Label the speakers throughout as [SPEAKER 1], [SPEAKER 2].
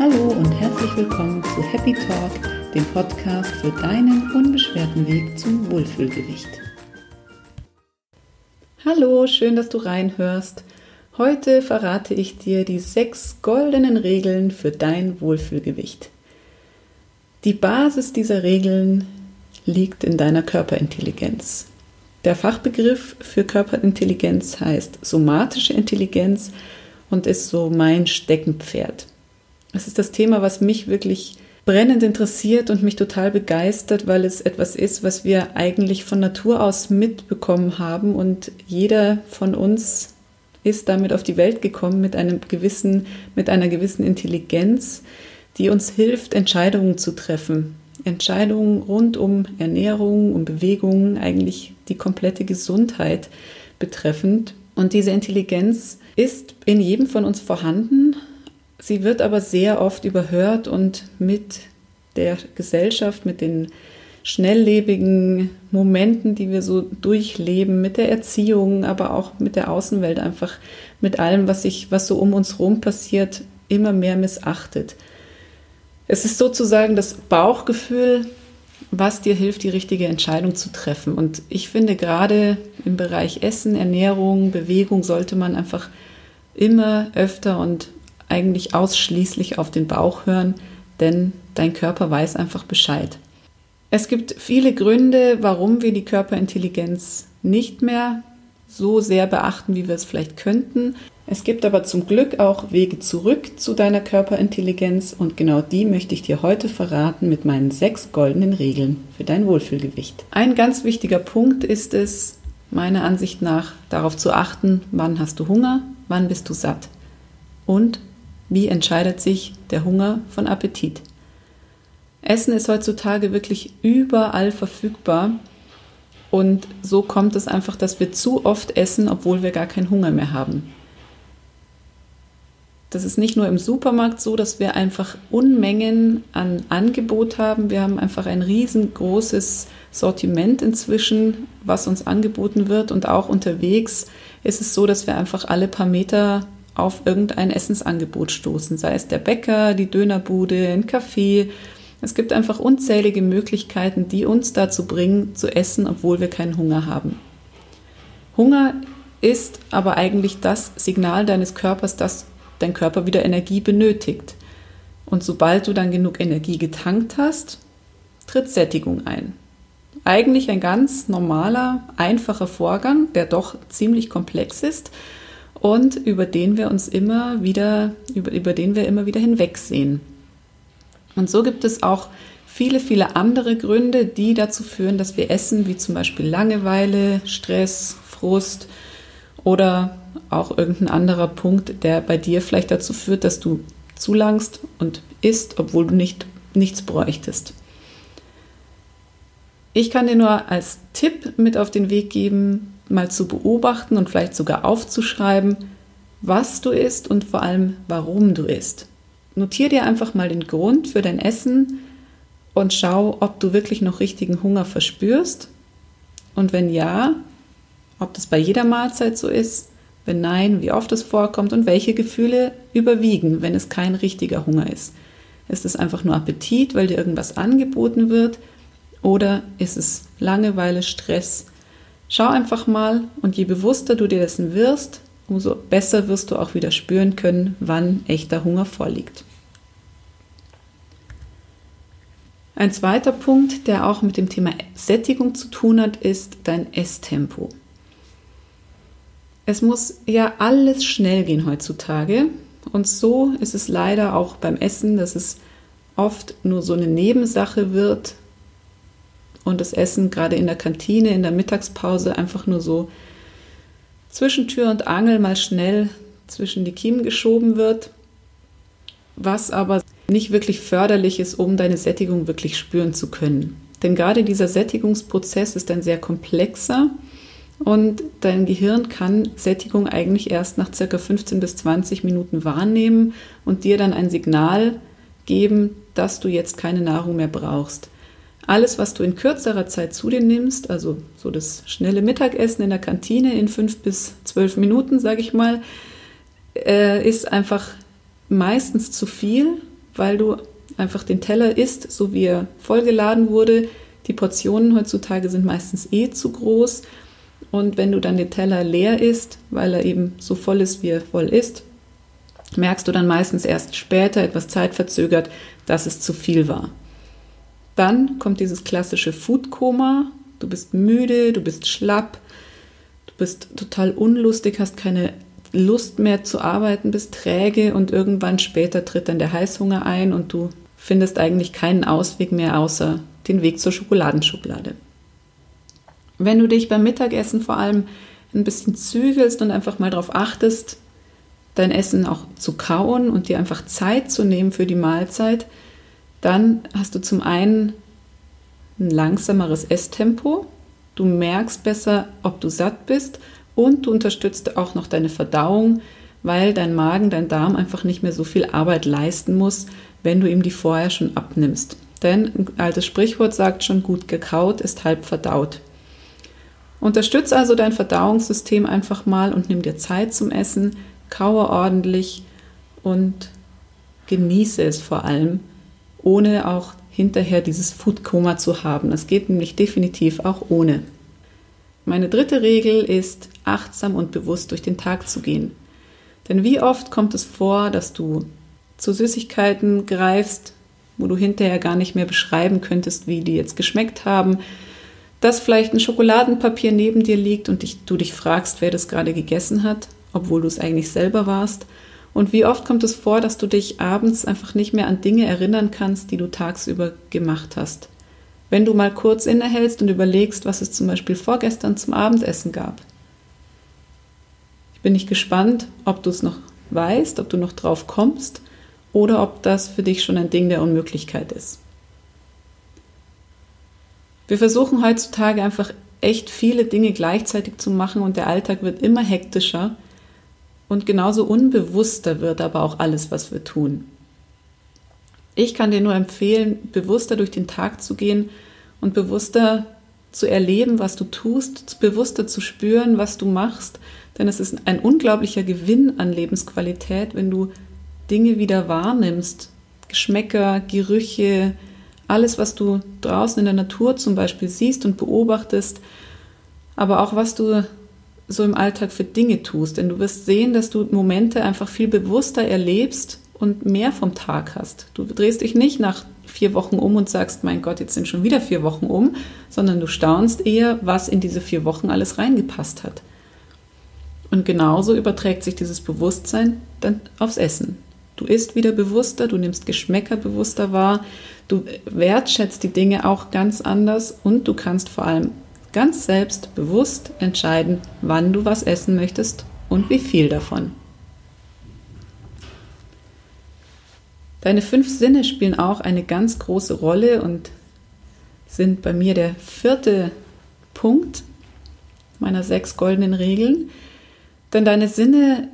[SPEAKER 1] Hallo und herzlich willkommen zu Happy Talk, dem Podcast für deinen unbeschwerten Weg zum Wohlfühlgewicht. Hallo, schön, dass du reinhörst. Heute verrate ich dir die sechs goldenen Regeln für dein Wohlfühlgewicht. Die Basis dieser Regeln liegt in deiner Körperintelligenz. Der Fachbegriff für Körperintelligenz heißt somatische Intelligenz und ist so mein Steckenpferd. Es ist das Thema, was mich wirklich brennend interessiert und mich total begeistert, weil es etwas ist, was wir eigentlich von Natur aus mitbekommen haben und jeder von uns ist damit auf die Welt gekommen mit einem gewissen, mit einer gewissen Intelligenz, die uns hilft, Entscheidungen zu treffen. Entscheidungen rund um Ernährung, um Bewegung, eigentlich die komplette Gesundheit betreffend. Und diese Intelligenz ist in jedem von uns vorhanden, Sie wird aber sehr oft überhört und mit der Gesellschaft, mit den schnelllebigen Momenten, die wir so durchleben, mit der Erziehung, aber auch mit der Außenwelt, einfach mit allem, was sich, was so um uns herum passiert, immer mehr missachtet. Es ist sozusagen das Bauchgefühl, was dir hilft, die richtige Entscheidung zu treffen. Und ich finde, gerade im Bereich Essen, Ernährung, Bewegung sollte man einfach immer öfter und eigentlich ausschließlich auf den Bauch hören, denn dein Körper weiß einfach Bescheid. Es gibt viele Gründe, warum wir die Körperintelligenz nicht mehr so sehr beachten, wie wir es vielleicht könnten. Es gibt aber zum Glück auch Wege zurück zu deiner Körperintelligenz und genau die möchte ich dir heute verraten mit meinen sechs goldenen Regeln für dein Wohlfühlgewicht. Ein ganz wichtiger Punkt ist es, meiner Ansicht nach, darauf zu achten, wann hast du Hunger, wann bist du satt und wie entscheidet sich der Hunger von Appetit? Essen ist heutzutage wirklich überall verfügbar und so kommt es einfach, dass wir zu oft essen, obwohl wir gar keinen Hunger mehr haben. Das ist nicht nur im Supermarkt so, dass wir einfach Unmengen an Angebot haben. Wir haben einfach ein riesengroßes Sortiment inzwischen, was uns angeboten wird. Und auch unterwegs ist es so, dass wir einfach alle paar Meter auf irgendein Essensangebot stoßen, sei es der Bäcker, die Dönerbude, ein Café. Es gibt einfach unzählige Möglichkeiten, die uns dazu bringen, zu essen, obwohl wir keinen Hunger haben. Hunger ist aber eigentlich das Signal deines Körpers, dass dein Körper wieder Energie benötigt. Und sobald du dann genug Energie getankt hast, tritt Sättigung ein. Eigentlich ein ganz normaler, einfacher Vorgang, der doch ziemlich komplex ist, und über den wir uns immer wieder, über, über den wir immer wieder hinwegsehen. Und so gibt es auch viele, viele andere Gründe, die dazu führen, dass wir essen, wie zum Beispiel Langeweile, Stress, Frust oder auch irgendein anderer Punkt, der bei dir vielleicht dazu führt, dass du zu langst und isst, obwohl du nicht, nichts bräuchtest. Ich kann dir nur als Tipp mit auf den Weg geben, mal zu beobachten und vielleicht sogar aufzuschreiben, was du isst und vor allem, warum du isst. Notier dir einfach mal den Grund für dein Essen und schau, ob du wirklich noch richtigen Hunger verspürst. Und wenn ja, ob das bei jeder Mahlzeit so ist. Wenn nein, wie oft es vorkommt und welche Gefühle überwiegen, wenn es kein richtiger Hunger ist. Ist es einfach nur Appetit, weil dir irgendwas angeboten wird? Oder ist es Langeweile, Stress, Schau einfach mal und je bewusster du dir dessen wirst, umso besser wirst du auch wieder spüren können, wann echter Hunger vorliegt. Ein zweiter Punkt, der auch mit dem Thema Sättigung zu tun hat, ist dein Esstempo. Es muss ja alles schnell gehen heutzutage und so ist es leider auch beim Essen, dass es oft nur so eine Nebensache wird, und das Essen gerade in der Kantine, in der Mittagspause einfach nur so zwischen Tür und Angel mal schnell zwischen die Kiemen geschoben wird, was aber nicht wirklich förderlich ist, um deine Sättigung wirklich spüren zu können. Denn gerade dieser Sättigungsprozess ist ein sehr komplexer und dein Gehirn kann Sättigung eigentlich erst nach circa 15 bis 20 Minuten wahrnehmen und dir dann ein Signal geben, dass du jetzt keine Nahrung mehr brauchst. Alles, was du in kürzerer Zeit zu dir nimmst, also so das schnelle Mittagessen in der Kantine in fünf bis zwölf Minuten, sage ich mal, äh, ist einfach meistens zu viel weil du einfach den Teller isst, so wie er vollgeladen wurde. Die Portionen heutzutage sind meistens eh zu groß. Und wenn du dann den Teller leer isst, weil er eben so voll ist, wie er voll ist, merkst du dann meistens erst später, etwas zeitverzögert, dass es zu viel war. Dann kommt dieses klassische Foodkoma. Du bist müde, du bist schlapp, du bist total unlustig, hast keine Lust mehr zu arbeiten, bist träge und irgendwann später tritt dann der Heißhunger ein und du findest eigentlich keinen Ausweg mehr außer den Weg zur Schokoladenschublade. Wenn du dich beim Mittagessen vor allem ein bisschen zügelst und einfach mal darauf achtest, dein Essen auch zu kauen und dir einfach Zeit zu nehmen für die Mahlzeit, dann hast du zum einen ein langsameres Esstempo, du merkst besser, ob du satt bist und du unterstützt auch noch deine Verdauung, weil dein Magen, dein Darm einfach nicht mehr so viel Arbeit leisten muss, wenn du ihm die vorher schon abnimmst. Denn ein altes Sprichwort sagt schon, gut gekaut ist halb verdaut. Unterstütze also dein Verdauungssystem einfach mal und nimm dir Zeit zum Essen, kaue ordentlich und genieße es vor allem, ohne auch hinterher dieses Foodkoma zu haben. Das geht nämlich definitiv auch ohne. Meine dritte Regel ist, achtsam und bewusst durch den Tag zu gehen. Denn wie oft kommt es vor, dass du zu Süßigkeiten greifst, wo du hinterher gar nicht mehr beschreiben könntest, wie die jetzt geschmeckt haben, dass vielleicht ein Schokoladenpapier neben dir liegt und dich, du dich fragst, wer das gerade gegessen hat, obwohl du es eigentlich selber warst. Und wie oft kommt es vor, dass du dich abends einfach nicht mehr an Dinge erinnern kannst, die du tagsüber gemacht hast. Wenn du mal kurz innehältst und überlegst, was es zum Beispiel vorgestern zum Abendessen gab. Ich bin nicht gespannt, ob du es noch weißt, ob du noch drauf kommst oder ob das für dich schon ein Ding der Unmöglichkeit ist. Wir versuchen heutzutage einfach echt viele Dinge gleichzeitig zu machen und der Alltag wird immer hektischer und genauso unbewusster wird aber auch alles, was wir tun. Ich kann dir nur empfehlen, bewusster durch den Tag zu gehen und bewusster zu erleben, was du tust, bewusster zu spüren, was du machst, denn es ist ein unglaublicher Gewinn an Lebensqualität, wenn du Dinge wieder wahrnimmst, Geschmäcker, Gerüche, alles, was du draußen in der Natur zum Beispiel siehst und beobachtest, aber auch was du so im Alltag für Dinge tust. Denn du wirst sehen, dass du Momente einfach viel bewusster erlebst und mehr vom Tag hast. Du drehst dich nicht nach vier Wochen um und sagst, mein Gott, jetzt sind schon wieder vier Wochen um, sondern du staunst eher, was in diese vier Wochen alles reingepasst hat. Und genauso überträgt sich dieses Bewusstsein dann aufs Essen. Du isst wieder bewusster, du nimmst Geschmäcker bewusster wahr, du wertschätzt die Dinge auch ganz anders und du kannst vor allem ganz selbst bewusst entscheiden, wann du was essen möchtest und wie viel davon. Deine fünf Sinne spielen auch eine ganz große Rolle und sind bei mir der vierte Punkt meiner sechs goldenen Regeln. Denn deine Sinne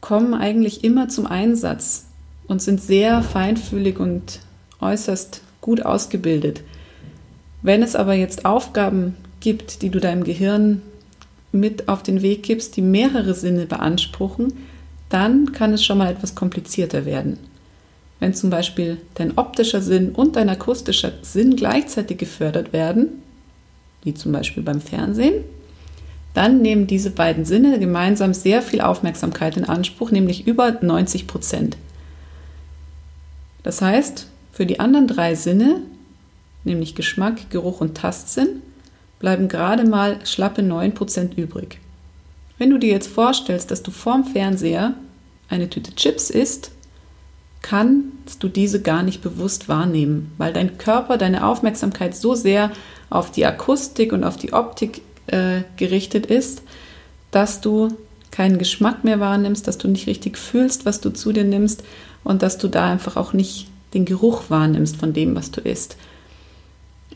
[SPEAKER 1] kommen eigentlich immer zum Einsatz und sind sehr feinfühlig und äußerst gut ausgebildet. Wenn es aber jetzt Aufgaben gibt, die du deinem Gehirn mit auf den Weg gibst, die mehrere Sinne beanspruchen, dann kann es schon mal etwas komplizierter werden. Wenn zum Beispiel dein optischer Sinn und dein akustischer Sinn gleichzeitig gefördert werden, wie zum Beispiel beim Fernsehen, dann nehmen diese beiden Sinne gemeinsam sehr viel Aufmerksamkeit in Anspruch, nämlich über 90 Prozent. Das heißt, für die anderen drei Sinne, nämlich Geschmack, Geruch und Tastsinn, bleiben gerade mal schlappe 9% übrig. Wenn du dir jetzt vorstellst, dass du vorm Fernseher eine Tüte Chips isst, kannst du diese gar nicht bewusst wahrnehmen, weil dein Körper, deine Aufmerksamkeit so sehr auf die Akustik und auf die Optik äh, gerichtet ist, dass du keinen Geschmack mehr wahrnimmst, dass du nicht richtig fühlst, was du zu dir nimmst und dass du da einfach auch nicht den Geruch wahrnimmst von dem, was du isst.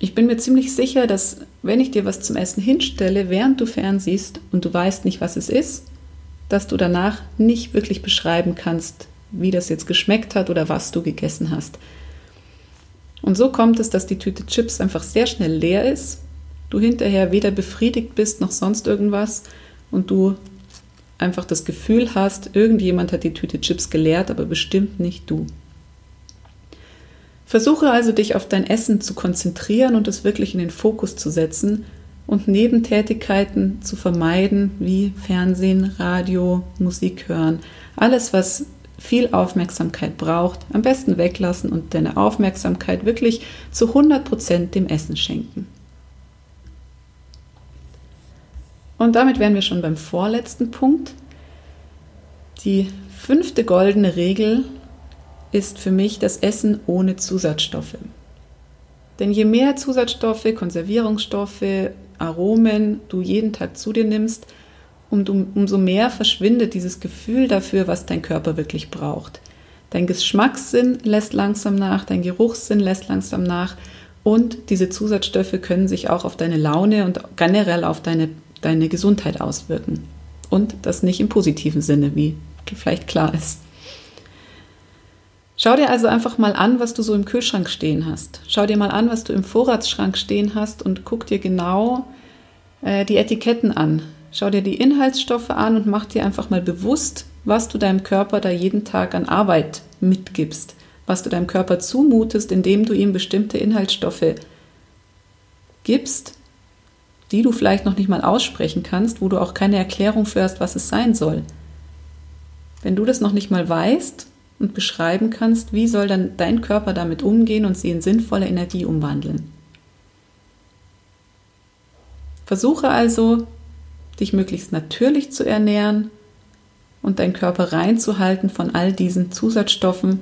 [SPEAKER 1] Ich bin mir ziemlich sicher, dass wenn ich dir was zum Essen hinstelle, während du fernsiehst und du weißt nicht, was es ist, dass du danach nicht wirklich beschreiben kannst, wie das jetzt geschmeckt hat oder was du gegessen hast. Und so kommt es, dass die Tüte Chips einfach sehr schnell leer ist, du hinterher weder befriedigt bist noch sonst irgendwas und du einfach das Gefühl hast, irgendjemand hat die Tüte Chips geleert, aber bestimmt nicht du. Versuche also dich auf dein Essen zu konzentrieren und es wirklich in den Fokus zu setzen und Nebentätigkeiten zu vermeiden, wie Fernsehen, Radio, Musik hören. Alles, was viel Aufmerksamkeit braucht, am besten weglassen und deine Aufmerksamkeit wirklich zu 100% dem Essen schenken. Und damit wären wir schon beim vorletzten Punkt. Die fünfte goldene Regel ist für mich das Essen ohne Zusatzstoffe. Denn je mehr Zusatzstoffe, Konservierungsstoffe, Aromen du jeden Tag zu dir nimmst, umso mehr verschwindet dieses Gefühl dafür, was dein Körper wirklich braucht. Dein Geschmackssinn lässt langsam nach, dein Geruchssinn lässt langsam nach und diese Zusatzstoffe können sich auch auf deine Laune und generell auf deine, deine Gesundheit auswirken. Und das nicht im positiven Sinne, wie vielleicht klar ist. Schau dir also einfach mal an, was du so im Kühlschrank stehen hast. Schau dir mal an, was du im Vorratsschrank stehen hast und guck dir genau äh, die Etiketten an. Schau dir die Inhaltsstoffe an und mach dir einfach mal bewusst, was du deinem Körper da jeden Tag an Arbeit mitgibst, was du deinem Körper zumutest, indem du ihm bestimmte Inhaltsstoffe gibst, die du vielleicht noch nicht mal aussprechen kannst, wo du auch keine Erklärung für hast, was es sein soll. Wenn du das noch nicht mal weißt, und beschreiben kannst, wie soll dann dein Körper damit umgehen und sie in sinnvolle Energie umwandeln. Versuche also, dich möglichst natürlich zu ernähren und deinen Körper reinzuhalten von all diesen Zusatzstoffen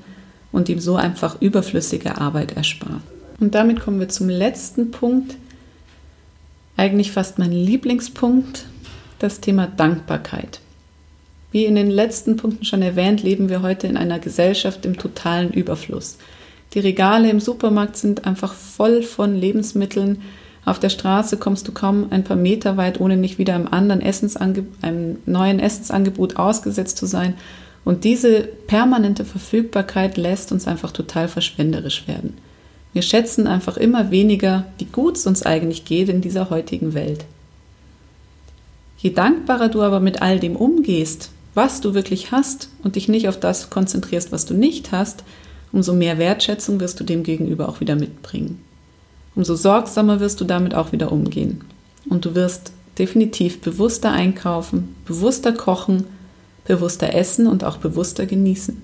[SPEAKER 1] und ihm so einfach überflüssige Arbeit ersparen. Und damit kommen wir zum letzten Punkt, eigentlich fast mein Lieblingspunkt, das Thema Dankbarkeit. Wie in den letzten Punkten schon erwähnt, leben wir heute in einer Gesellschaft im totalen Überfluss. Die Regale im Supermarkt sind einfach voll von Lebensmitteln. Auf der Straße kommst du kaum ein paar Meter weit, ohne nicht wieder einem anderen Essensange einem neuen Essensangebot ausgesetzt zu sein. Und diese permanente Verfügbarkeit lässt uns einfach total verschwenderisch werden. Wir schätzen einfach immer weniger, wie gut es uns eigentlich geht in dieser heutigen Welt. Je dankbarer du aber mit all dem umgehst, was du wirklich hast und dich nicht auf das konzentrierst, was du nicht hast, umso mehr Wertschätzung wirst du dem gegenüber auch wieder mitbringen. Umso sorgsamer wirst du damit auch wieder umgehen. Und du wirst definitiv bewusster einkaufen, bewusster kochen, bewusster essen und auch bewusster genießen.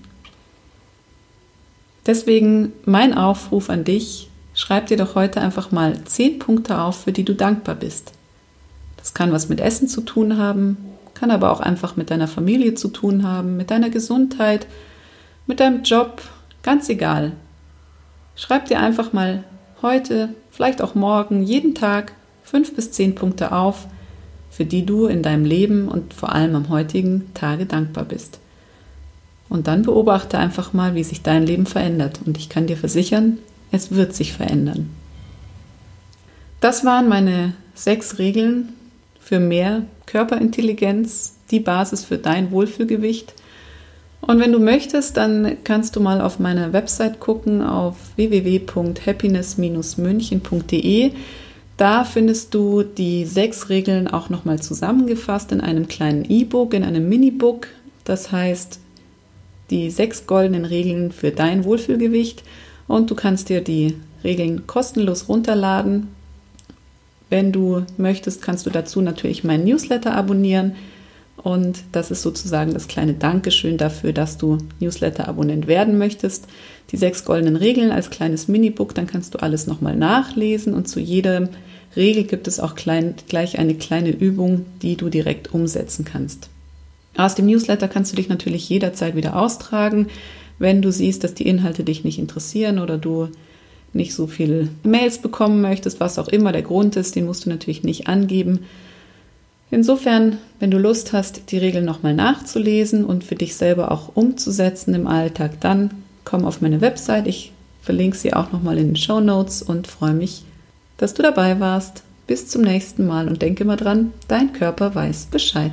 [SPEAKER 1] Deswegen mein Aufruf an dich, schreib dir doch heute einfach mal zehn Punkte auf, für die du dankbar bist. Das kann was mit Essen zu tun haben, kann aber auch einfach mit deiner Familie zu tun haben, mit deiner Gesundheit, mit deinem Job, ganz egal. Schreib dir einfach mal heute, vielleicht auch morgen, jeden Tag fünf bis zehn Punkte auf, für die du in deinem Leben und vor allem am heutigen Tage dankbar bist. Und dann beobachte einfach mal, wie sich dein Leben verändert. Und ich kann dir versichern, es wird sich verändern. Das waren meine sechs Regeln für mehr Körperintelligenz, die Basis für dein Wohlfühlgewicht. Und wenn du möchtest, dann kannst du mal auf meiner Website gucken auf www.happiness-münchen.de. Da findest du die sechs Regeln auch nochmal zusammengefasst in einem kleinen E-Book, in einem Mini-Book. Das heißt, die sechs goldenen Regeln für dein Wohlfühlgewicht. Und du kannst dir die Regeln kostenlos runterladen wenn du möchtest, kannst du dazu natürlich meinen Newsletter abonnieren. Und das ist sozusagen das kleine Dankeschön dafür, dass du Newsletter-Abonnent werden möchtest. Die sechs goldenen Regeln als kleines Minibook, dann kannst du alles nochmal nachlesen und zu jeder Regel gibt es auch klein, gleich eine kleine Übung, die du direkt umsetzen kannst. Aus dem Newsletter kannst du dich natürlich jederzeit wieder austragen, wenn du siehst, dass die Inhalte dich nicht interessieren oder du nicht so viele Mails bekommen möchtest, was auch immer der Grund ist, den musst du natürlich nicht angeben. Insofern, wenn du Lust hast, die Regeln nochmal nachzulesen und für dich selber auch umzusetzen im Alltag, dann komm auf meine Website. Ich verlinke sie auch nochmal in den Show Notes und freue mich, dass du dabei warst. Bis zum nächsten Mal und denke mal dran, dein Körper weiß Bescheid.